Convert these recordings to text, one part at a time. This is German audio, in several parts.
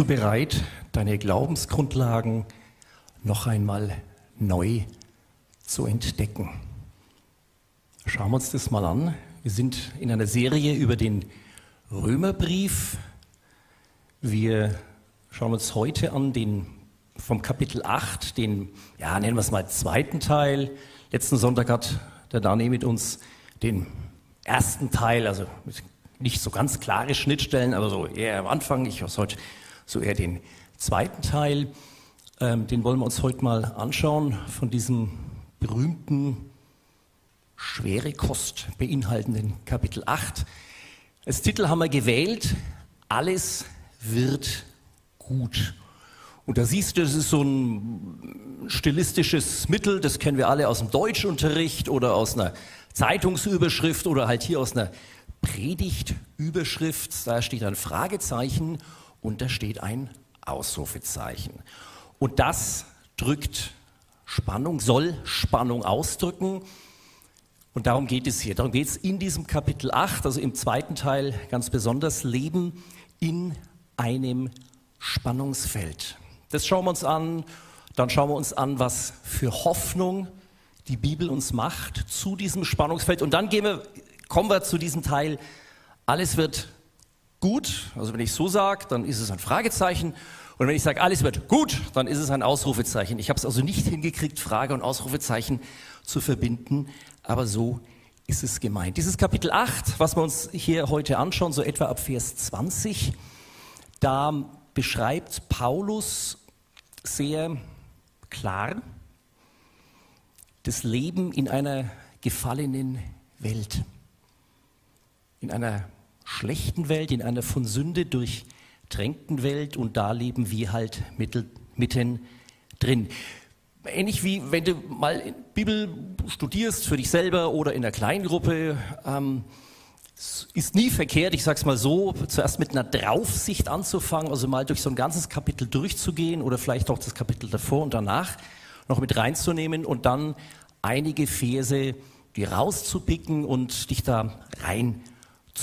du bereit, deine Glaubensgrundlagen noch einmal neu zu entdecken? Schauen wir uns das mal an. Wir sind in einer Serie über den Römerbrief. Wir schauen uns heute an den vom Kapitel 8, den, ja, nennen wir es mal zweiten Teil. Letzten Sonntag hat der Dani mit uns den ersten Teil, also nicht so ganz klare Schnittstellen, aber so eher am Anfang. Ich habe heute so eher den zweiten Teil. Ähm, den wollen wir uns heute mal anschauen von diesem berühmten, schwere Kost beinhaltenden Kapitel 8. Als Titel haben wir gewählt, alles wird gut. Und da siehst du, das ist so ein stilistisches Mittel, das kennen wir alle aus dem Deutschunterricht oder aus einer Zeitungsüberschrift oder halt hier aus einer Predigtüberschrift. Da steht ein Fragezeichen und da steht ein Ausrufezeichen. Und das drückt Spannung, soll Spannung ausdrücken. Und darum geht es hier. Darum geht es in diesem Kapitel 8, also im zweiten Teil ganz besonders, Leben in einem Spannungsfeld. Das schauen wir uns an. Dann schauen wir uns an, was für Hoffnung die Bibel uns macht zu diesem Spannungsfeld. Und dann wir, kommen wir zu diesem Teil, alles wird gut. Also wenn ich so sage, dann ist es ein Fragezeichen. Und wenn ich sage, alles wird gut, dann ist es ein Ausrufezeichen. Ich habe es also nicht hingekriegt, Frage und Ausrufezeichen zu verbinden, aber so ist es gemeint. Dieses Kapitel 8, was wir uns hier heute anschauen, so etwa ab Vers 20, da beschreibt Paulus sehr klar das Leben in einer gefallenen Welt, in einer schlechten Welt, in einer von Sünde durchtränkten Welt und da leben wir halt mitten drin. Ähnlich wie wenn du mal Bibel studierst für dich selber oder in einer Kleingruppe, ähm, ist nie verkehrt, ich sage es mal so, zuerst mit einer Draufsicht anzufangen, also mal durch so ein ganzes Kapitel durchzugehen oder vielleicht auch das Kapitel davor und danach noch mit reinzunehmen und dann einige Verse die rauszupicken und dich da rein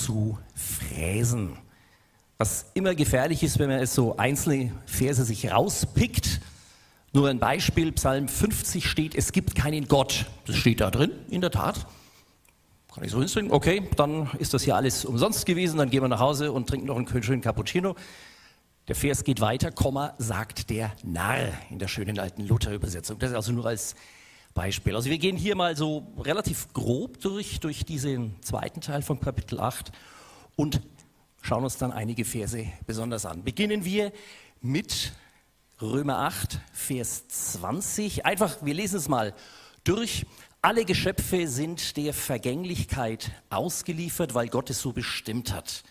zu fräsen. Was immer gefährlich ist, wenn man es so einzelne Verse sich rauspickt. Nur ein Beispiel, Psalm 50 steht, es gibt keinen Gott. Das steht da drin, in der Tat. Kann ich so hinstellen? Okay, dann ist das hier alles umsonst gewesen. Dann gehen wir nach Hause und trinken noch einen schönen Cappuccino. Der Vers geht weiter, Komma, sagt der Narr in der schönen alten Luther-Übersetzung. Das ist also nur als Beispiel. Also wir gehen hier mal so relativ grob durch, durch diesen zweiten Teil von Kapitel 8 und schauen uns dann einige Verse besonders an. Beginnen wir mit Römer 8, Vers 20. Einfach, wir lesen es mal durch. Alle Geschöpfe sind der Vergänglichkeit ausgeliefert, weil Gott es so bestimmt hat.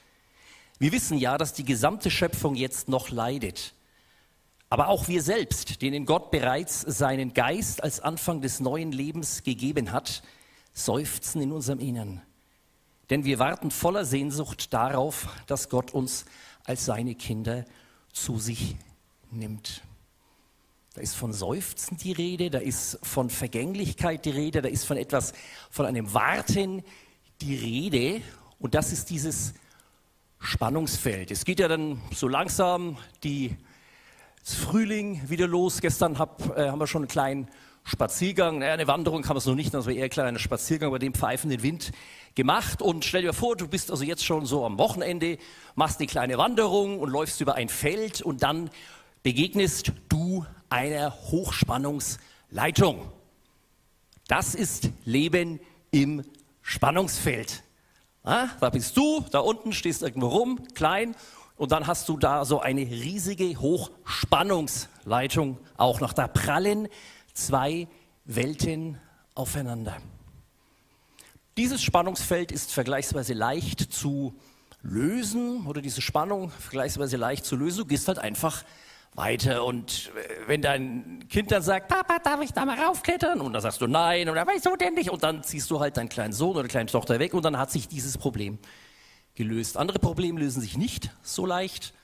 Wir wissen ja, dass die gesamte Schöpfung jetzt noch leidet. Aber auch wir selbst, denen Gott bereits seinen Geist als Anfang des neuen Lebens gegeben hat, seufzen in unserem Innern. Denn wir warten voller Sehnsucht darauf, dass Gott uns als seine Kinder zu sich nimmt. Da ist von Seufzen die Rede, da ist von Vergänglichkeit die Rede, da ist von etwas, von einem Warten die Rede. Und das ist dieses Spannungsfeld. Es geht ja dann so langsam die Frühling wieder los. Gestern hab, äh, haben wir schon einen kleinen Spaziergang, naja, eine Wanderung kann man es noch nicht, das war eher ein kleiner Spaziergang bei dem pfeifenden Wind gemacht. Und stell dir vor, du bist also jetzt schon so am Wochenende, machst eine kleine Wanderung und läufst über ein Feld und dann begegnest du einer Hochspannungsleitung. Das ist Leben im Spannungsfeld. Ja, da bist du, da unten stehst irgendwo rum, klein, und dann hast du da so eine riesige Hochspannungsleitung auch noch. Da prallen zwei Welten aufeinander. Dieses Spannungsfeld ist vergleichsweise leicht zu lösen oder diese Spannung vergleichsweise leicht zu lösen. Du gehst halt einfach weiter. Und äh, wenn dein Kind dann sagt, Papa, darf ich da mal raufklettern? Und dann sagst du nein, oder wieso denn nicht? Und dann ziehst du halt deinen kleinen Sohn oder kleine Tochter weg und dann hat sich dieses Problem gelöst. Andere Probleme lösen sich nicht so leicht.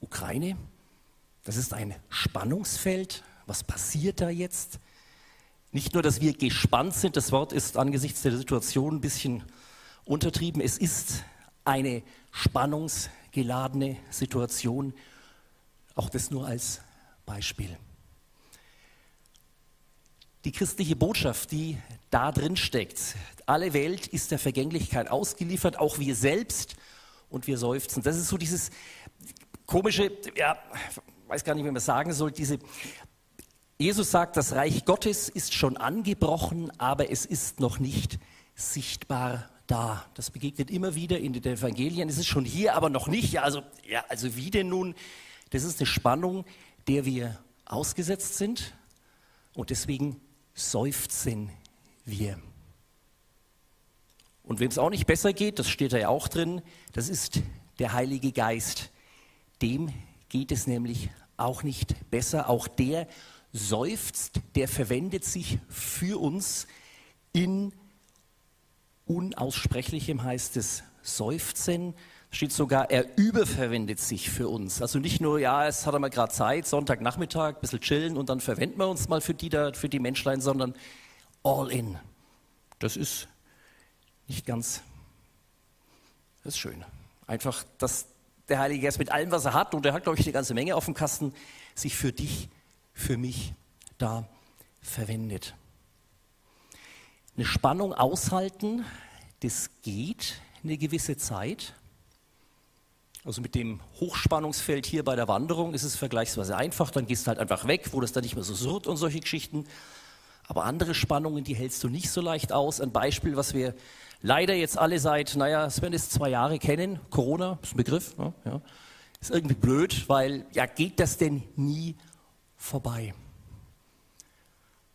Ukraine, das ist ein Spannungsfeld. Was passiert da jetzt? Nicht nur, dass wir gespannt sind, das Wort ist angesichts der Situation ein bisschen untertrieben. Es ist eine spannungsgeladene Situation Auch das nur als Beispiel. Die christliche Botschaft, die da drin steckt, alle Welt ist der Vergänglichkeit ausgeliefert, auch wir selbst, und wir seufzen. Das ist so dieses komische, ja, weiß gar nicht, wie man sagen soll, diese, Jesus sagt, das Reich Gottes ist schon angebrochen, aber es ist noch nicht sichtbar da. Das begegnet immer wieder in den Evangelien. Es ist schon hier, aber noch nicht. Ja, also, ja, also wie denn nun? Das ist eine Spannung, der wir ausgesetzt sind und deswegen seufzen wir. Und wem es auch nicht besser geht, das steht da ja auch drin, das ist der Heilige Geist. Dem geht es nämlich auch nicht besser. Auch der seufzt, der verwendet sich für uns in Unaussprechlichem heißt es Seufzen. Steht sogar, er überverwendet sich für uns. Also nicht nur, ja, es hat er mal gerade Zeit, Sonntagnachmittag, ein bisschen chillen und dann verwenden wir uns mal für die, da, für die Menschlein, sondern all in. Das ist nicht ganz, das ist schön. Einfach, dass der Heilige Geist mit allem, was er hat, und er hat, glaube ich, eine ganze Menge auf dem Kasten, sich für dich, für mich da verwendet. Eine Spannung aushalten, das geht eine gewisse Zeit. Also mit dem Hochspannungsfeld hier bei der Wanderung ist es vergleichsweise einfach, dann gehst du halt einfach weg, wo das dann nicht mehr so surrt und solche Geschichten. Aber andere Spannungen, die hältst du nicht so leicht aus. Ein Beispiel, was wir leider jetzt alle seit, naja, werden es zwei Jahre kennen, Corona, ist ein Begriff, ne? ja, ist irgendwie blöd, weil ja, geht das denn nie vorbei?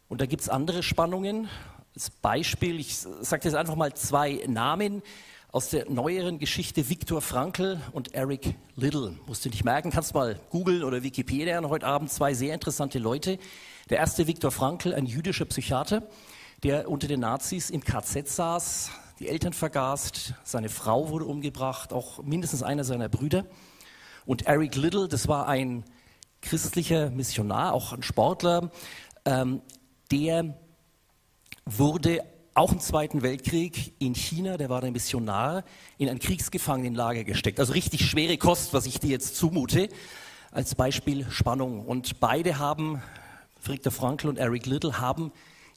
Und da gibt es andere Spannungen, als Beispiel, ich sage jetzt einfach mal zwei Namen aus der neueren Geschichte, Viktor Frankl und Eric Little. Musst du nicht merken, kannst mal googeln oder Wikipedia. Heute Abend zwei sehr interessante Leute. Der erste Viktor Frankl, ein jüdischer Psychiater, der unter den Nazis im KZ saß, die Eltern vergast, seine Frau wurde umgebracht, auch mindestens einer seiner Brüder. Und Eric Little, das war ein christlicher Missionar, auch ein Sportler, ähm, der wurde auch im Zweiten Weltkrieg in China, der war der Missionar, in ein Kriegsgefangenenlager gesteckt. Also richtig schwere Kost, was ich dir jetzt zumute, als Beispiel Spannung. Und beide haben, Viktor Frankl und Eric Little, haben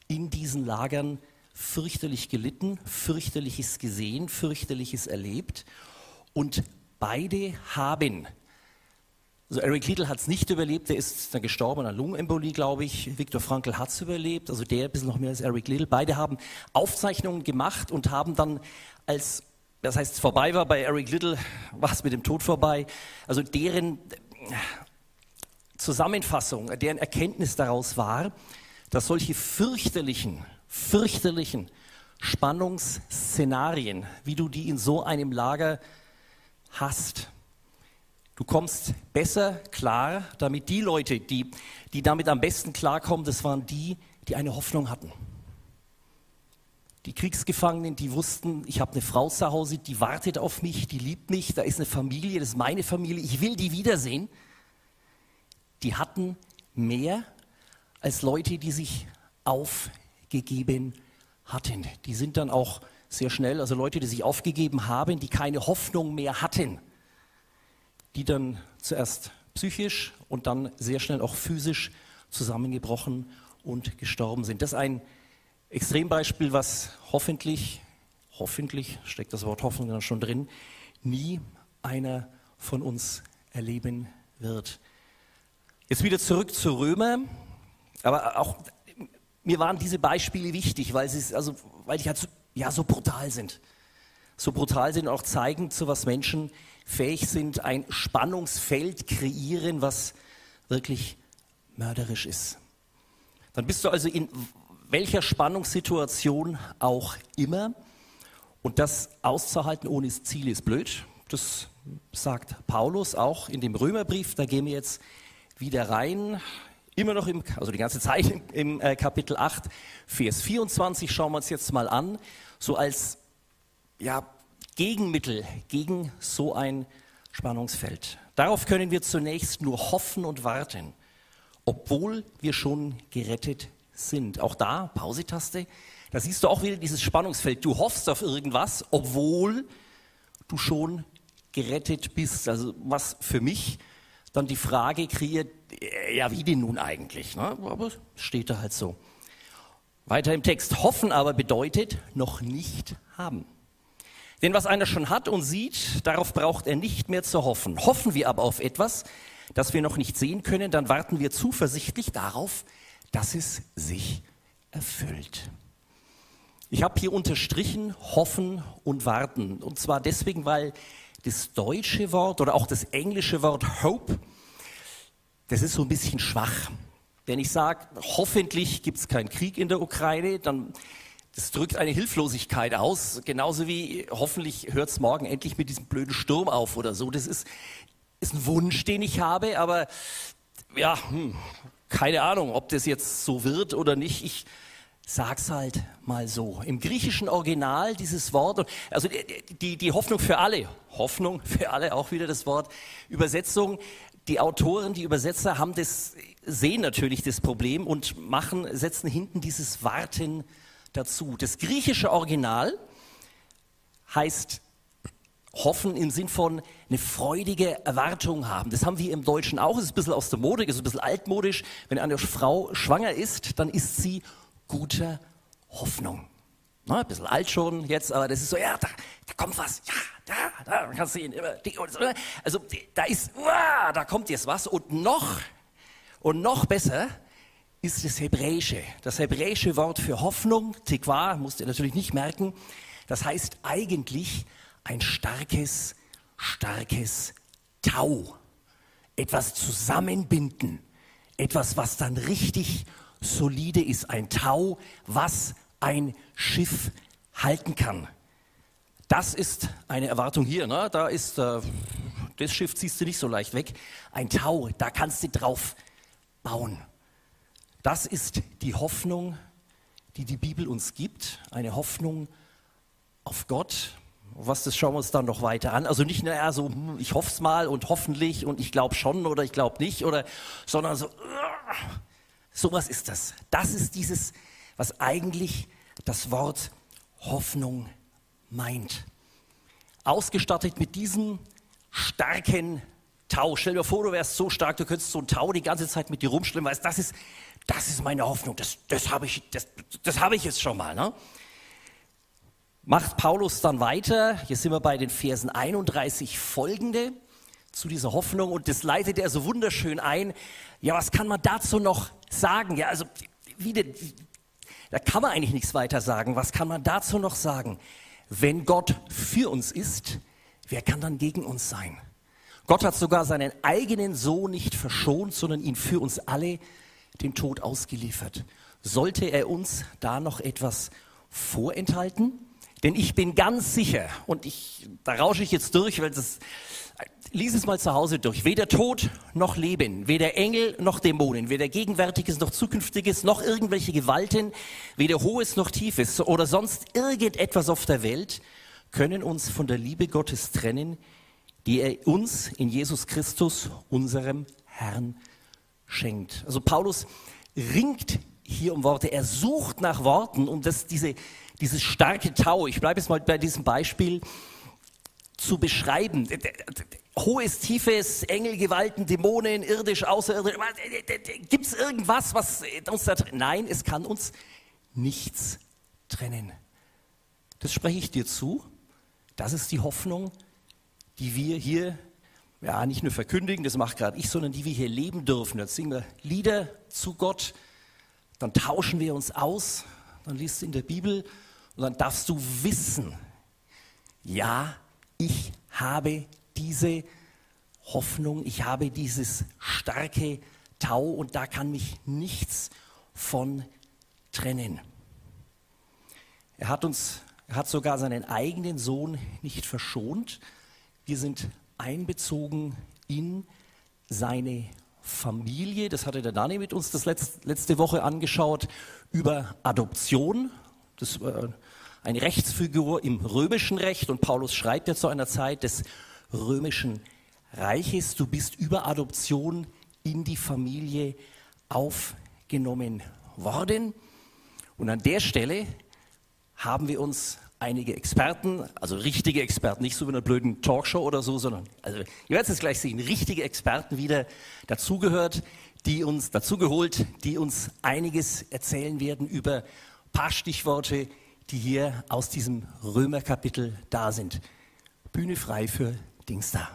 in diesen Lagern fürchterlich gelitten, fürchterliches gesehen, fürchterliches erlebt. Und beide haben also Eric Liddell hat es nicht überlebt, der ist dann gestorben an Lungenembolie, glaube ich. Viktor Frankl hat es überlebt, also der ein bisschen noch mehr als Eric Liddell. Beide haben Aufzeichnungen gemacht und haben dann als, das heißt, vorbei war bei Eric Liddell, war es mit dem Tod vorbei. Also deren Zusammenfassung, deren Erkenntnis daraus war, dass solche fürchterlichen, fürchterlichen Spannungsszenarien, wie du die in so einem Lager hast, Du kommst besser klar, damit die Leute, die, die damit am besten klarkommen, das waren die, die eine Hoffnung hatten. Die Kriegsgefangenen, die wussten, ich habe eine Frau zu Hause, die wartet auf mich, die liebt mich, da ist eine Familie, das ist meine Familie, ich will die wiedersehen. Die hatten mehr als Leute, die sich aufgegeben hatten. Die sind dann auch sehr schnell, also Leute, die sich aufgegeben haben, die keine Hoffnung mehr hatten die dann zuerst psychisch und dann sehr schnell auch physisch zusammengebrochen und gestorben sind. Das ist ein Extrembeispiel, was hoffentlich, hoffentlich steckt das Wort Hoffnung dann schon drin, nie einer von uns erleben wird. Jetzt wieder zurück zu Römer, aber auch mir waren diese Beispiele wichtig, weil sie also weil die halt so, ja so brutal sind, so brutal sind und auch zeigen, zu was Menschen fähig sind, ein Spannungsfeld kreieren, was wirklich mörderisch ist. Dann bist du also in welcher Spannungssituation auch immer. Und das auszuhalten ohne Ziel ist blöd. Das sagt Paulus auch in dem Römerbrief. Da gehen wir jetzt wieder rein. Immer noch im, also die ganze Zeit im, äh, Kapitel 8, Vers 24 schauen wir uns jetzt mal an. So als, ja, Gegenmittel gegen so ein Spannungsfeld. Darauf können wir zunächst nur hoffen und warten, obwohl wir schon gerettet sind. Auch da, Pausetaste, da siehst du auch wieder dieses Spannungsfeld. Du hoffst auf irgendwas, obwohl du schon gerettet bist. Also was für mich dann die Frage kreiert, äh, ja, wie denn nun eigentlich? Ne? Aber steht da halt so. Weiter im Text. Hoffen aber bedeutet noch nicht haben. Denn was einer schon hat und sieht, darauf braucht er nicht mehr zu hoffen. Hoffen wir aber auf etwas, das wir noch nicht sehen können, dann warten wir zuversichtlich darauf, dass es sich erfüllt. Ich habe hier unterstrichen hoffen und warten. Und zwar deswegen, weil das deutsche Wort oder auch das englische Wort hope, das ist so ein bisschen schwach. Wenn ich sage, hoffentlich gibt es keinen Krieg in der Ukraine, dann das drückt eine Hilflosigkeit aus, genauso wie hoffentlich hört es morgen endlich mit diesem blöden Sturm auf oder so. Das ist, ist ein Wunsch, den ich habe, aber ja, hm, keine Ahnung, ob das jetzt so wird oder nicht. Ich sag's halt mal so. Im griechischen Original dieses Wort, also die, die Hoffnung für alle, Hoffnung für alle, auch wieder das Wort, Übersetzung, die Autoren, die Übersetzer haben das, sehen natürlich das Problem und machen, setzen hinten dieses Warten dazu. Das griechische Original heißt hoffen im Sinn von eine freudige Erwartung haben. Das haben wir im Deutschen auch. Es ist ein bisschen aus der Mode, ist ein bisschen altmodisch. Wenn eine Frau schwanger ist, dann ist sie guter Hoffnung. Na, ein bisschen alt schon jetzt, aber das ist so, ja, da, da kommt was, ja, da, da kannst du ihn immer, also da ist, uah, da kommt jetzt was und noch, und noch besser, ist das Hebräische. Das hebräische Wort für Hoffnung, Tikwa, musst ihr natürlich nicht merken, das heißt eigentlich ein starkes, starkes Tau. Etwas zusammenbinden. Etwas, was dann richtig solide ist. Ein Tau, was ein Schiff halten kann. Das ist eine Erwartung hier. Ne? Da ist, äh, das Schiff ziehst du nicht so leicht weg. Ein Tau, da kannst du drauf bauen. Das ist die Hoffnung, die die Bibel uns gibt, eine Hoffnung auf Gott. Was das schauen wir uns dann noch weiter an. Also nicht nur so, hm, ich hoffe es mal und hoffentlich und ich glaube schon oder ich glaube nicht oder, sondern so, sowas ist das. Das ist dieses, was eigentlich das Wort Hoffnung meint. Ausgestattet mit diesem starken Tau. Stell dir vor, du wärst so stark, du könntest so ein Tau die ganze Zeit mit dir rumschwimmen, weißt, das ist das ist meine Hoffnung, das, das habe ich, das, das hab ich jetzt schon mal. Ne? Macht Paulus dann weiter, hier sind wir bei den Versen 31 folgende zu dieser Hoffnung und das leitet er so wunderschön ein. Ja, was kann man dazu noch sagen? Ja, also, wie denn, da kann man eigentlich nichts weiter sagen. Was kann man dazu noch sagen? Wenn Gott für uns ist, wer kann dann gegen uns sein? Gott hat sogar seinen eigenen Sohn nicht verschont, sondern ihn für uns alle dem Tod ausgeliefert. Sollte er uns da noch etwas vorenthalten? Denn ich bin ganz sicher, und ich, da rausche ich jetzt durch, weil das, lies es mal zu Hause durch. Weder Tod noch Leben, weder Engel noch Dämonen, weder Gegenwärtiges noch Zukünftiges, noch irgendwelche Gewalten, weder Hohes noch Tiefes oder sonst irgendetwas auf der Welt können uns von der Liebe Gottes trennen, die er uns in Jesus Christus, unserem Herrn, schenkt. Also Paulus ringt hier um Worte, er sucht nach Worten, um das, diese, dieses starke Tau, ich bleibe jetzt mal bei diesem Beispiel, zu beschreiben. Hohes, tiefes, Engelgewalten, Dämonen, irdisch, außerirdisch. Gibt es irgendwas, was uns da Nein, es kann uns nichts trennen. Das spreche ich dir zu. Das ist die Hoffnung, die wir hier ja, nicht nur verkündigen, das macht gerade ich, sondern die wir hier leben dürfen. Dann singen wir Lieder zu Gott, dann tauschen wir uns aus, dann liest du in der Bibel und dann darfst du wissen, ja, ich habe diese Hoffnung, ich habe dieses starke Tau und da kann mich nichts von trennen. Er hat uns, er hat sogar seinen eigenen Sohn nicht verschont. Wir sind einbezogen in seine Familie. Das hatte der Dani mit uns das letzte Woche angeschaut über Adoption. Das war eine Rechtsfigur im römischen Recht und Paulus schreibt ja zu einer Zeit des römischen Reiches, du bist über Adoption in die Familie aufgenommen worden. Und an der Stelle haben wir uns einige Experten, also richtige Experten, nicht so wie in einer blöden Talkshow oder so, sondern, also ihr werdet es gleich sehen, richtige Experten wieder dazugehört, die uns dazugeholt, die uns einiges erzählen werden über ein paar Stichworte, die hier aus diesem Römerkapitel da sind. Bühne frei für Dingsda.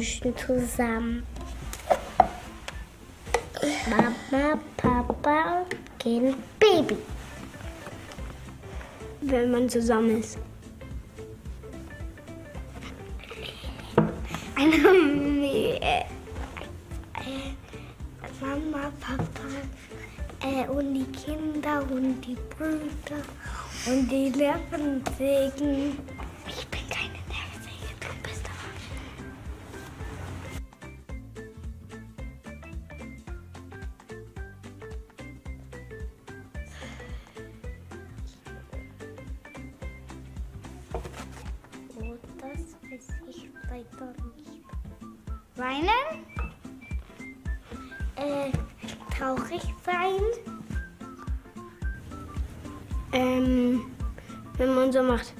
Menschen zusammen. Mama, Papa, Kind, Baby. wenn man zusammen ist. Mama, Papa äh, und die Kinder und die Brüder und die Nervensägen. Ich Äh, traurig sein? Ähm, wenn man so macht.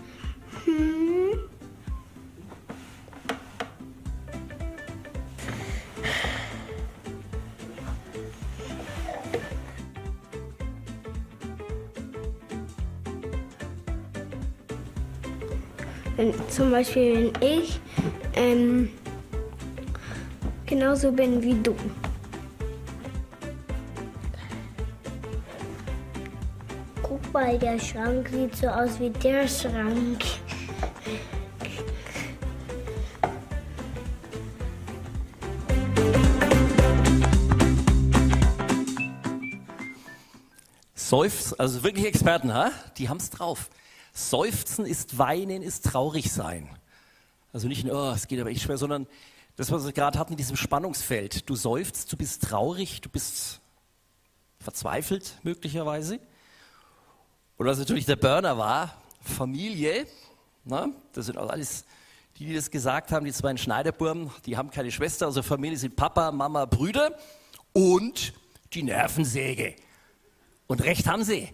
Hm, wenn, zum Beispiel, wenn ich ähm, genauso bin wie du. Mal, der Schrank sieht so aus wie der Schrank. Seufzen, also wirklich Experten, ha? die haben es drauf. Seufzen ist Weinen, ist traurig sein. Also nicht nur, oh, es geht aber echt schwer, sondern das, was wir gerade hatten in diesem Spannungsfeld. Du seufzt, du bist traurig, du bist verzweifelt möglicherweise. Und was natürlich der Burner war, Familie, na, das sind auch alles, die, die das gesagt haben, die zwei Schneiderburm, die haben keine Schwester, also Familie sind Papa, Mama, Brüder und die Nervensäge. Und recht haben sie.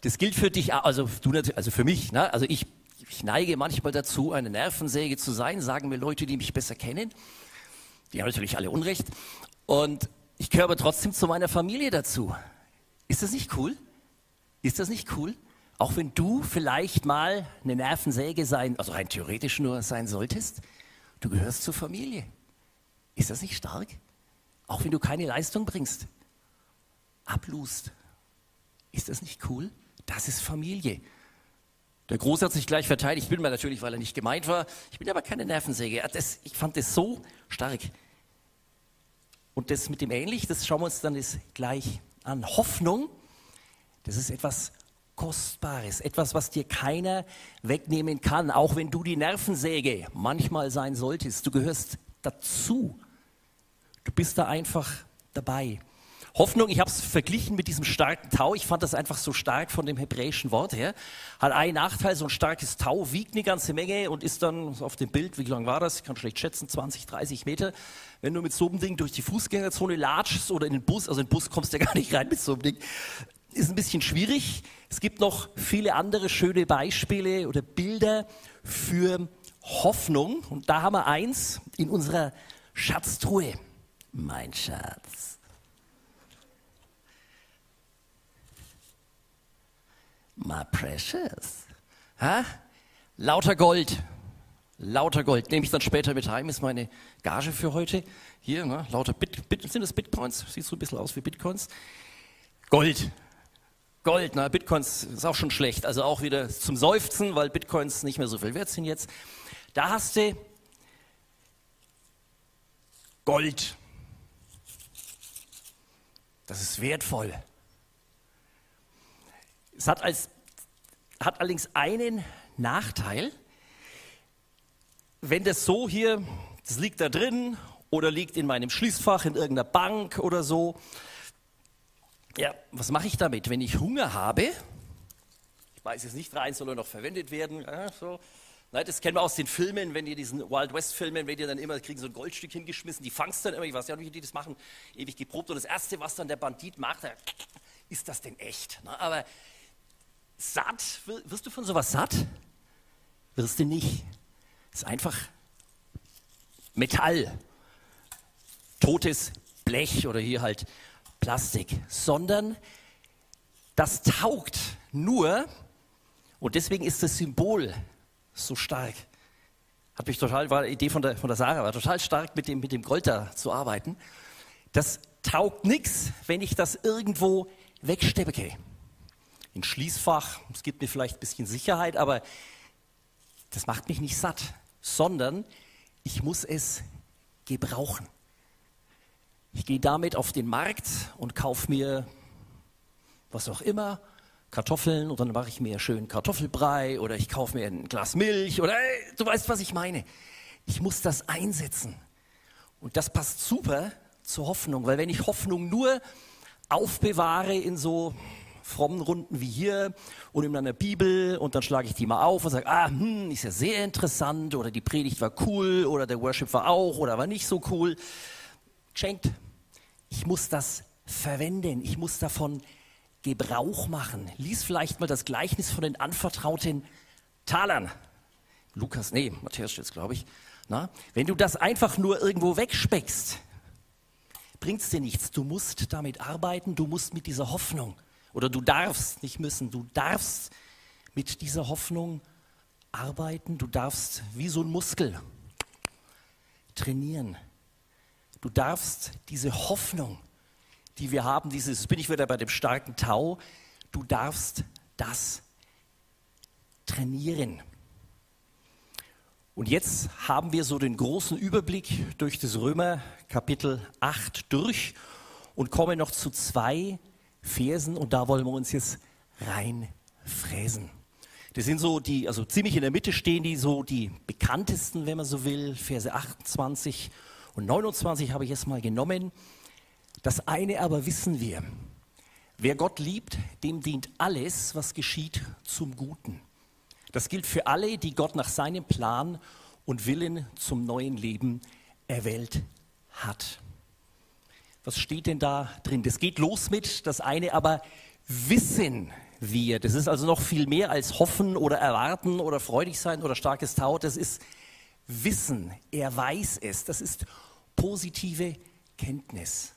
Das gilt für dich, also, du, also für mich. Ne? Also ich, ich neige manchmal dazu, eine Nervensäge zu sein, sagen mir Leute, die mich besser kennen. Die haben natürlich alle Unrecht. Und ich gehöre aber trotzdem zu meiner Familie dazu. Ist das nicht cool? Ist das nicht cool? Auch wenn du vielleicht mal eine Nervensäge sein, also rein theoretisch nur sein solltest, du gehörst zur Familie. Ist das nicht stark? Auch wenn du keine Leistung bringst, ablust. Ist das nicht cool? Das ist Familie. Der Große hat sich gleich verteidigt. Ich bin mir natürlich, weil er nicht gemeint war. Ich bin aber keine Nervensäge. Ich fand das so stark. Und das mit dem ähnlich, das schauen wir uns dann gleich an. Hoffnung, das ist etwas Kostbares, etwas, was dir keiner wegnehmen kann, auch wenn du die Nervensäge manchmal sein solltest. Du gehörst dazu. Du bist da einfach dabei. Hoffnung, ich habe es verglichen mit diesem starken Tau. Ich fand das einfach so stark von dem hebräischen Wort her. Hat einen Nachteil, so ein starkes Tau wiegt eine ganze Menge und ist dann auf dem Bild, wie lang war das? Ich kann schlecht schätzen, 20, 30 Meter. Wenn du mit so einem Ding durch die Fußgängerzone latschst oder in den Bus, also in den Bus kommst du ja gar nicht rein mit so einem Ding, ist ein bisschen schwierig. Es gibt noch viele andere schöne Beispiele oder Bilder für Hoffnung. Und da haben wir eins in unserer Schatztruhe. Mein Schatz. My precious. Ha? Lauter Gold. Lauter Gold. Nehme ich dann später mit heim, ist meine Gage für heute. Hier, ne? lauter Bit, Bit, sind das Bitcoins? Sieht so ein bisschen aus wie Bitcoins. Gold. Gold, na, Bitcoins ist auch schon schlecht. Also auch wieder zum Seufzen, weil Bitcoins nicht mehr so viel wert sind jetzt. Da hast du Gold. Das ist wertvoll. Es hat, als, hat allerdings einen Nachteil. Wenn das so hier, das liegt da drin oder liegt in meinem Schließfach in irgendeiner Bank oder so, ja, was mache ich damit? Wenn ich Hunger habe, ich beiße es nicht rein, soll er noch verwendet werden. Ja, so. Nein, das kennen wir aus den Filmen, wenn ihr diesen Wild West Filmen, wenn ihr dann immer kriegen so ein Goldstück hingeschmissen, die fangst dann immer, ich weiß ja nicht, wie die das machen, ewig geprobt und das erste, was dann der Bandit macht, er, ist das denn echt? Ne? Aber satt, wirst du von sowas satt? Wirst du nicht. Das ist einfach Metall, totes Blech oder hier halt Plastik, sondern das taugt nur, und deswegen ist das Symbol so stark. Hat mich total, war eine Idee von der, von der Sarah, war total stark mit dem, mit dem Gold da zu arbeiten. Das taugt nichts, wenn ich das irgendwo wegstecke. Ein Schließfach, es gibt mir vielleicht ein bisschen Sicherheit, aber das macht mich nicht satt, sondern ich muss es gebrauchen. Ich gehe damit auf den Markt und kaufe mir was auch immer, Kartoffeln und dann mache ich mir schön Kartoffelbrei oder ich kaufe mir ein Glas Milch oder ey, du weißt, was ich meine. Ich muss das einsetzen. Und das passt super zur Hoffnung, weil wenn ich Hoffnung nur aufbewahre in so frommen Runden wie hier und in meiner Bibel und dann schlage ich die mal auf und sage, ah, hm, ist ja sehr interessant oder die Predigt war cool oder der Worship war auch oder war nicht so cool. Geschenkt. Ich muss das verwenden. Ich muss davon Gebrauch machen. Lies vielleicht mal das Gleichnis von den anvertrauten Talern. Lukas, nee, Matthäus steht glaube ich. Na, wenn du das einfach nur irgendwo wegspeckst, bringt es dir nichts. Du musst damit arbeiten, du musst mit dieser Hoffnung, oder du darfst, nicht müssen, du darfst mit dieser Hoffnung arbeiten, du darfst wie so ein Muskel trainieren. Du darfst diese Hoffnung, die wir haben, dieses, bin ich wieder bei dem starken Tau, du darfst das trainieren. Und jetzt haben wir so den großen Überblick durch das Römer Kapitel 8 durch und kommen noch zu zwei Versen und da wollen wir uns jetzt reinfräsen. Das sind so die, also ziemlich in der Mitte stehen die so die bekanntesten, wenn man so will, Verse 28 und 29 habe ich jetzt mal genommen. Das eine aber wissen wir. Wer Gott liebt, dem dient alles, was geschieht, zum Guten. Das gilt für alle, die Gott nach seinem Plan und Willen zum neuen Leben erwählt hat. Was steht denn da drin? Das geht los mit das eine, aber wissen wir. Das ist also noch viel mehr als hoffen oder erwarten oder freudig sein oder starkes Tau. Das ist Wissen. Er weiß es. Das ist positive Kenntnis.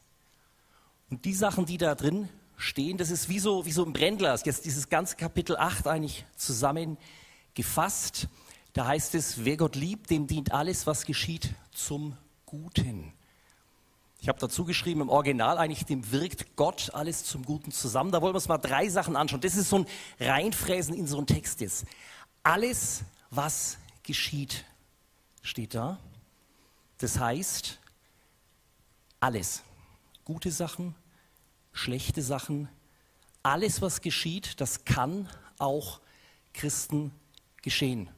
Und die Sachen, die da drin stehen, das ist wie so, wie so ein Brennglas. Jetzt dieses ganze Kapitel 8 eigentlich zusammengefasst. Da heißt es, wer Gott liebt, dem dient alles, was geschieht, zum Guten. Ich habe dazu geschrieben, im Original eigentlich, dem wirkt Gott alles zum Guten zusammen. Da wollen wir uns mal drei Sachen anschauen. Das ist so ein Reinfräsen in so einen Text jetzt. Alles, was geschieht, steht da. Das heißt, alles. Gute Sachen, schlechte Sachen, alles, was geschieht, das kann auch Christen geschehen.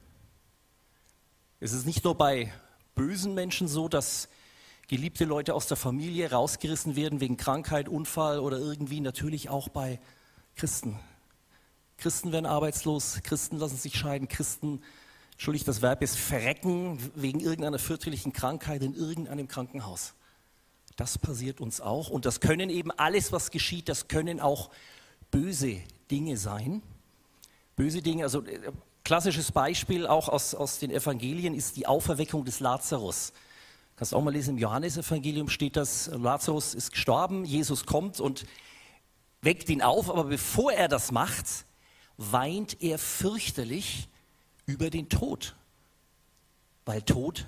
Es ist nicht nur bei bösen Menschen so, dass geliebte Leute aus der Familie rausgerissen werden wegen Krankheit, Unfall oder irgendwie, natürlich auch bei Christen. Christen werden arbeitslos, Christen lassen sich scheiden, Christen, entschuldigt das Verb ist verrecken wegen irgendeiner fürchterlichen Krankheit in irgendeinem Krankenhaus. Das passiert uns auch. Und das können eben alles, was geschieht, das können auch böse Dinge sein. Böse Dinge, also äh, klassisches Beispiel auch aus, aus den Evangelien ist die Auferweckung des Lazarus. Kannst auch mal lesen, im Johannesevangelium steht das, Lazarus ist gestorben, Jesus kommt und weckt ihn auf, aber bevor er das macht, weint er fürchterlich über den Tod, weil Tod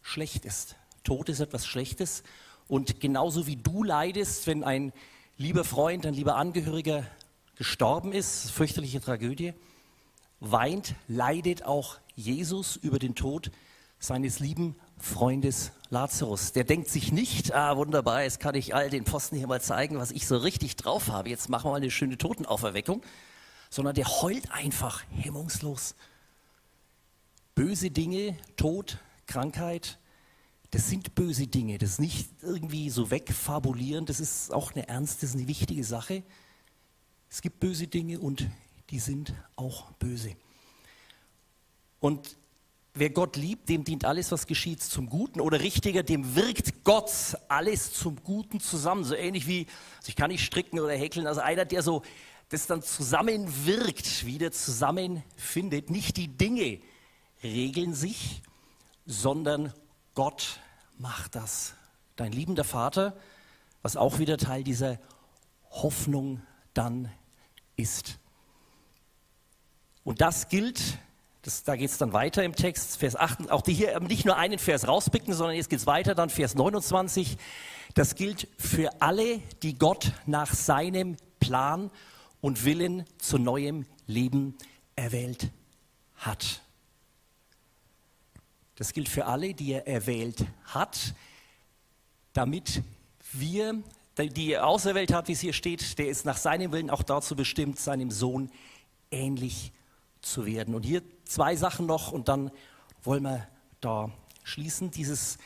schlecht ist. Tod ist etwas Schlechtes und genauso wie du leidest, wenn ein lieber Freund, ein lieber Angehöriger gestorben ist, fürchterliche Tragödie, weint, leidet auch Jesus über den Tod seines lieben Freundes Lazarus. Der denkt sich nicht, ah wunderbar, jetzt kann ich all den Posten hier mal zeigen, was ich so richtig drauf habe. Jetzt machen wir mal eine schöne Totenauferweckung. Sondern der heult einfach hemmungslos. Böse Dinge, Tod, Krankheit, das sind böse Dinge, das ist nicht irgendwie so wegfabulieren, das ist auch eine ernste, das ist eine wichtige Sache. Es gibt böse Dinge und die sind auch böse. Und wer Gott liebt, dem dient alles, was geschieht, zum Guten. Oder richtiger, dem wirkt Gott alles zum Guten zusammen. So ähnlich wie, also ich kann nicht stricken oder häkeln, also einer, der so das dann zusammenwirkt, wieder zusammenfindet. Nicht die Dinge regeln sich, sondern Gott macht das. Dein liebender Vater, was auch wieder Teil dieser Hoffnung dann ist. Und das gilt, das, da geht es dann weiter im Text, Vers 8, auch die hier nicht nur einen Vers rauspicken, sondern jetzt geht es weiter, dann Vers 29. Das gilt für alle, die Gott nach seinem Plan und Willen zu neuem Leben erwählt hat. Das gilt für alle, die er erwählt hat, damit wir, die er auserwählt hat, wie es hier steht, der ist nach seinem Willen auch dazu bestimmt, seinem Sohn ähnlich zu werden. Und hier zwei Sachen noch und dann wollen wir da schließen. Dieses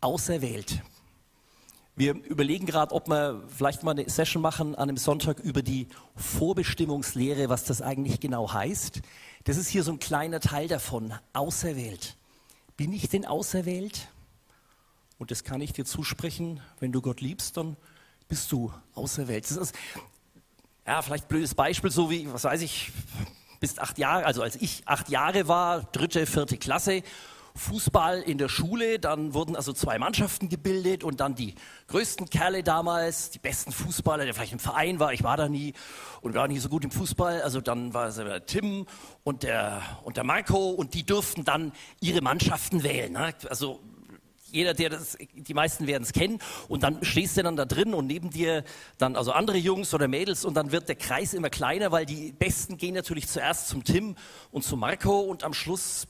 auserwählt. Wir überlegen gerade, ob wir vielleicht mal eine Session machen an einem Sonntag über die Vorbestimmungslehre, was das eigentlich genau heißt. Das ist hier so ein kleiner Teil davon, auserwählt. Bin ich denn auserwählt? Und das kann ich dir zusprechen, wenn du Gott liebst, dann bist du auserwählt. Das ist ja vielleicht blödes Beispiel, so wie, was weiß ich, bis acht Jahre, also als ich acht Jahre war, dritte, vierte Klasse, Fußball in der Schule, dann wurden also zwei Mannschaften gebildet und dann die größten Kerle damals, die besten Fußballer, der vielleicht im Verein war, ich war da nie und war nie so gut im Fußball, also dann war es der Tim und der, und der Marco und die durften dann ihre Mannschaften wählen. Ne? Also jeder, der das, die meisten werden es kennen. Und dann stehst du dann da drin und neben dir dann also andere Jungs oder Mädels und dann wird der Kreis immer kleiner, weil die Besten gehen natürlich zuerst zum Tim und zu Marco und am Schluss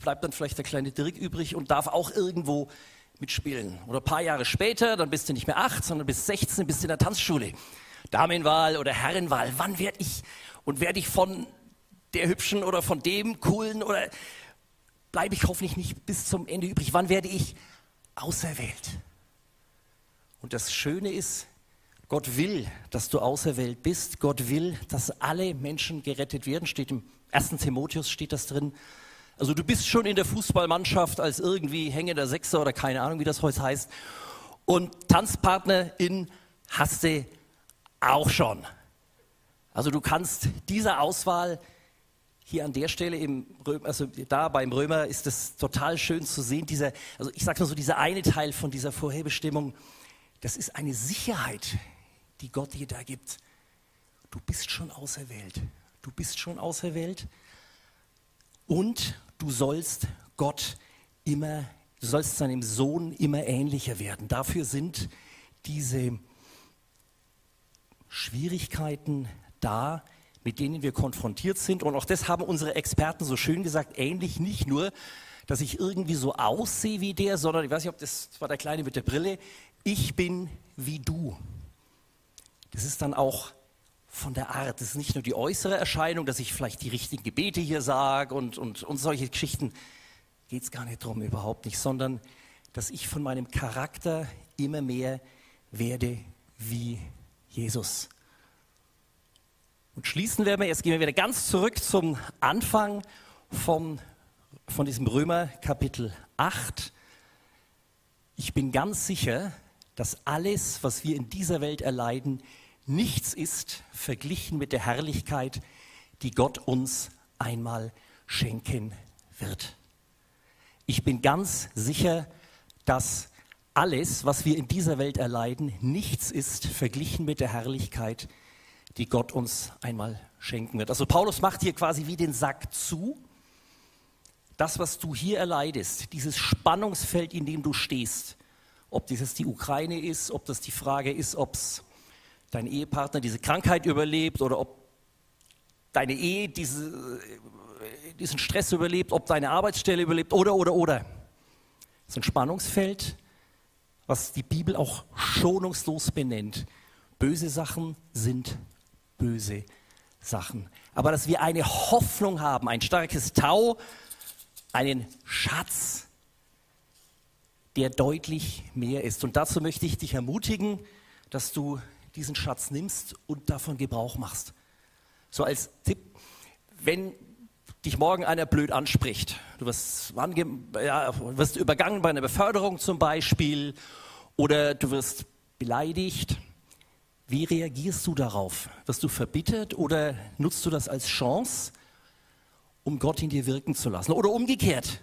bleibt dann vielleicht der kleine Dirk übrig und darf auch irgendwo mitspielen. Oder ein paar Jahre später, dann bist du nicht mehr acht, sondern bist 16, bist in der Tanzschule. Damenwahl oder Herrenwahl. Wann werde ich und werde ich von der Hübschen oder von dem Coolen oder bleibe ich hoffentlich nicht bis zum Ende übrig? Wann werde ich auserwählt? Und das Schöne ist, Gott will, dass du auserwählt bist. Gott will, dass alle Menschen gerettet werden. Steht im 1. Timotheus steht das drin. Also du bist schon in der Fußballmannschaft als irgendwie hängender Sechser oder keine Ahnung, wie das heute heißt. Und Tanzpartnerin hast du auch schon. Also du kannst dieser Auswahl hier an der Stelle im Römer, also da beim Römer ist es total schön zu sehen, dieser, also ich sage nur so, dieser eine Teil von dieser Vorherbestimmung, das ist eine Sicherheit, die Gott dir da gibt. Du bist schon auserwählt. Du bist schon auserwählt und du sollst Gott immer, du sollst seinem Sohn immer ähnlicher werden. Dafür sind diese Schwierigkeiten da, mit denen wir konfrontiert sind. Und auch das haben unsere Experten so schön gesagt, ähnlich nicht nur, dass ich irgendwie so aussehe wie der, sondern ich weiß nicht, ob das, das war der Kleine mit der Brille, ich bin wie du. Das ist dann auch von der Art. Das ist nicht nur die äußere Erscheinung, dass ich vielleicht die richtigen Gebete hier sage und, und, und solche Geschichten. Geht es gar nicht darum, überhaupt nicht, sondern dass ich von meinem Charakter immer mehr werde wie Jesus. Und schließen werden wir, jetzt gehen wir wieder ganz zurück zum Anfang vom, von diesem Römer Kapitel 8. Ich bin ganz sicher, dass alles, was wir in dieser Welt erleiden, nichts ist verglichen mit der Herrlichkeit, die Gott uns einmal schenken wird. Ich bin ganz sicher, dass alles, was wir in dieser Welt erleiden, nichts ist verglichen mit der Herrlichkeit, die Gott uns einmal schenken wird. Also Paulus macht hier quasi wie den Sack zu. Das, was du hier erleidest, dieses Spannungsfeld, in dem du stehst, ob dieses die Ukraine ist, ob das die Frage ist, ob es dein Ehepartner diese Krankheit überlebt oder ob deine Ehe diese, diesen Stress überlebt, ob deine Arbeitsstelle überlebt oder, oder, oder. Das ist ein Spannungsfeld, was die Bibel auch schonungslos benennt. Böse Sachen sind böse Sachen. Aber dass wir eine Hoffnung haben, ein starkes Tau, einen Schatz, der deutlich mehr ist. Und dazu möchte ich dich ermutigen, dass du diesen Schatz nimmst und davon Gebrauch machst. So als Tipp, wenn dich morgen einer blöd anspricht, du wirst, ja, wirst übergangen bei einer Beförderung zum Beispiel oder du wirst beleidigt, wie reagierst du darauf? Wirst du verbittert oder nutzt du das als Chance, um Gott in dir wirken zu lassen? Oder umgekehrt,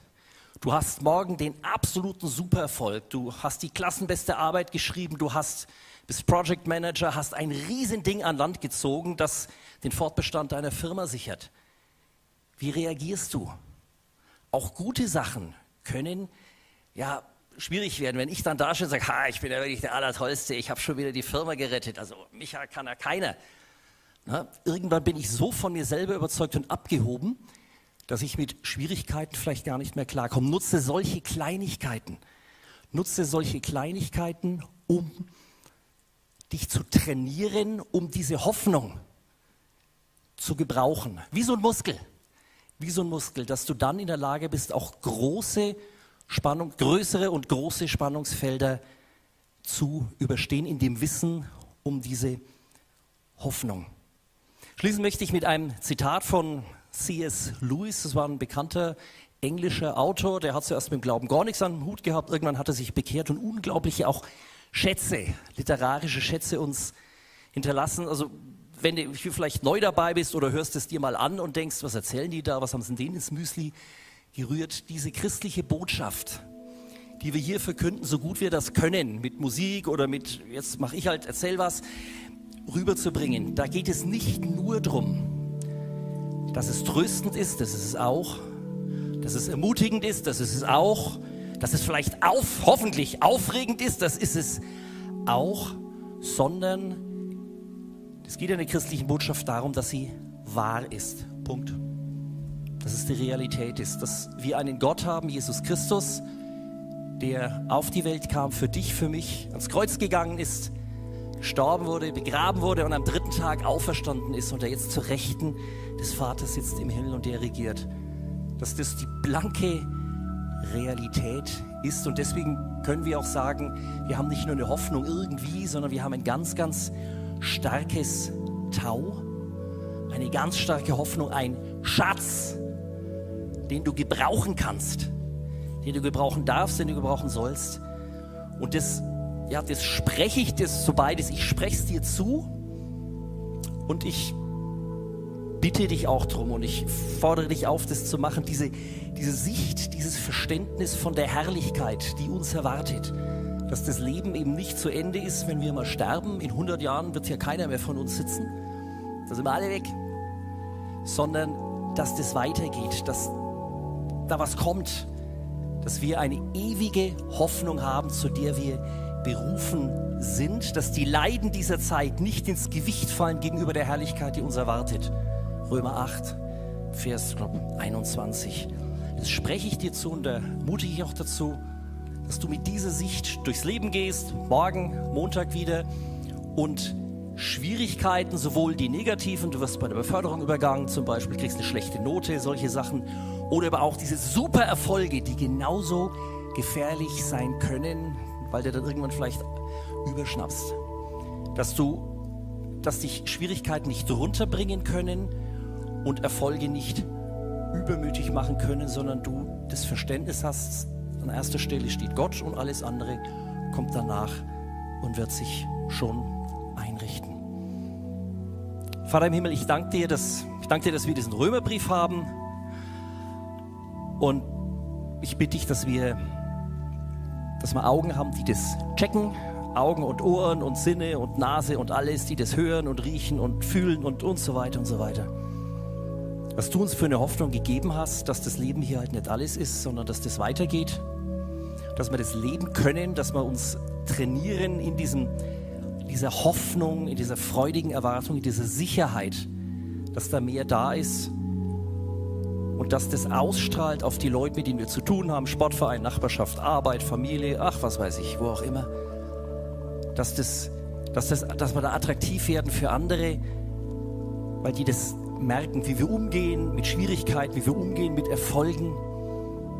du hast morgen den absoluten Supererfolg, du hast die klassenbeste Arbeit geschrieben, du hast, bist Project Manager, hast ein Riesending an Land gezogen, das den Fortbestand deiner Firma sichert. Wie reagierst du? Auch gute Sachen können ja schwierig werden, wenn ich dann da stehe und sage, ha, ich bin ja wirklich der Allertollste, ich habe schon wieder die Firma gerettet, also mich kann ja keiner. Na, irgendwann bin ich so von mir selber überzeugt und abgehoben, dass ich mit Schwierigkeiten vielleicht gar nicht mehr klarkomme. Nutze solche Kleinigkeiten. Nutze solche Kleinigkeiten, um dich zu trainieren, um diese Hoffnung zu gebrauchen. Wie so ein Muskel. Wie so ein Muskel, dass du dann in der Lage bist, auch große Spannung, größere und große Spannungsfelder zu überstehen, in dem Wissen um diese Hoffnung. Schließen möchte ich mit einem Zitat von C.S. Lewis. Das war ein bekannter englischer Autor, der hat zuerst mit dem Glauben gar nichts an den Hut gehabt. Irgendwann hat er sich bekehrt und unglaubliche auch Schätze, literarische Schätze uns hinterlassen. Also wenn du vielleicht neu dabei bist oder hörst es dir mal an und denkst, was erzählen die da, was haben sie denn ins Müsli gerührt, diese christliche Botschaft, die wir hier verkünden, so gut wir das können, mit Musik oder mit, jetzt mache ich halt, erzähl was, rüberzubringen. Da geht es nicht nur darum, dass es tröstend ist, das ist es auch, dass es ermutigend ist, das ist es auch, dass es vielleicht auf, hoffentlich aufregend ist, das ist es auch, sondern es geht in der christlichen Botschaft darum, dass sie wahr ist. Punkt dass es die Realität ist, dass wir einen Gott haben, Jesus Christus, der auf die Welt kam, für dich, für mich, ans Kreuz gegangen ist, gestorben wurde, begraben wurde und am dritten Tag auferstanden ist und der jetzt zur Rechten des Vaters sitzt im Himmel und der regiert. Dass das die blanke Realität ist und deswegen können wir auch sagen, wir haben nicht nur eine Hoffnung irgendwie, sondern wir haben ein ganz, ganz starkes Tau, eine ganz starke Hoffnung, ein Schatz, den du gebrauchen kannst, den du gebrauchen darfst, den du gebrauchen sollst. Und das, ja, das spreche ich das so beides. Ich spreche es dir zu und ich bitte dich auch drum und ich fordere dich auf, das zu machen, diese, diese Sicht, dieses Verständnis von der Herrlichkeit, die uns erwartet. Dass das Leben eben nicht zu Ende ist, wenn wir mal sterben. In 100 Jahren wird hier keiner mehr von uns sitzen. Da sind wir alle weg. Sondern, dass das weitergeht, dass da was kommt, dass wir eine ewige Hoffnung haben, zu der wir berufen sind, dass die Leiden dieser Zeit nicht ins Gewicht fallen gegenüber der Herrlichkeit, die uns erwartet. Römer 8, Vers glaub, 21. Das spreche ich dir zu und ermutige ich auch dazu, dass du mit dieser Sicht durchs Leben gehst, morgen, Montag wieder und Schwierigkeiten, sowohl die negativen, du wirst bei der Beförderung übergangen, zum Beispiel kriegst eine schlechte Note, solche Sachen, oder aber auch diese super Erfolge, die genauso gefährlich sein können, weil du dann irgendwann vielleicht überschnappst. Dass du, dass dich Schwierigkeiten nicht runterbringen können und Erfolge nicht übermütig machen können, sondern du das Verständnis hast, an erster Stelle steht Gott und alles andere kommt danach und wird sich schon einrichten. Vater im Himmel, ich danke dir, dass, ich danke dir, dass wir diesen Römerbrief haben und ich bitte dich, dass wir, dass wir Augen haben, die das checken, Augen und Ohren und Sinne und Nase und alles, die das hören und riechen und fühlen und und so weiter und so weiter. Was du uns für eine Hoffnung gegeben hast, dass das Leben hier halt nicht alles ist, sondern dass das weitergeht, dass wir das leben können, dass wir uns trainieren in diesem, dieser Hoffnung, in dieser freudigen Erwartung, in dieser Sicherheit, dass da mehr da ist. Und dass das ausstrahlt auf die Leute, mit denen wir zu tun haben, Sportverein, Nachbarschaft, Arbeit, Familie, ach was weiß ich, wo auch immer, dass, das, dass, das, dass wir da attraktiv werden für andere, weil die das merken, wie wir umgehen mit Schwierigkeiten, wie wir umgehen mit Erfolgen,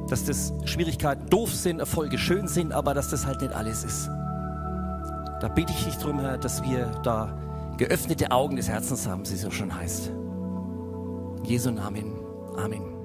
dass das Schwierigkeiten doof sind, Erfolge schön sind, aber dass das halt nicht alles ist. Da bitte ich dich darum, Herr, dass wir da geöffnete Augen des Herzens haben, wie es so schon heißt. Jesu Namen. Amen.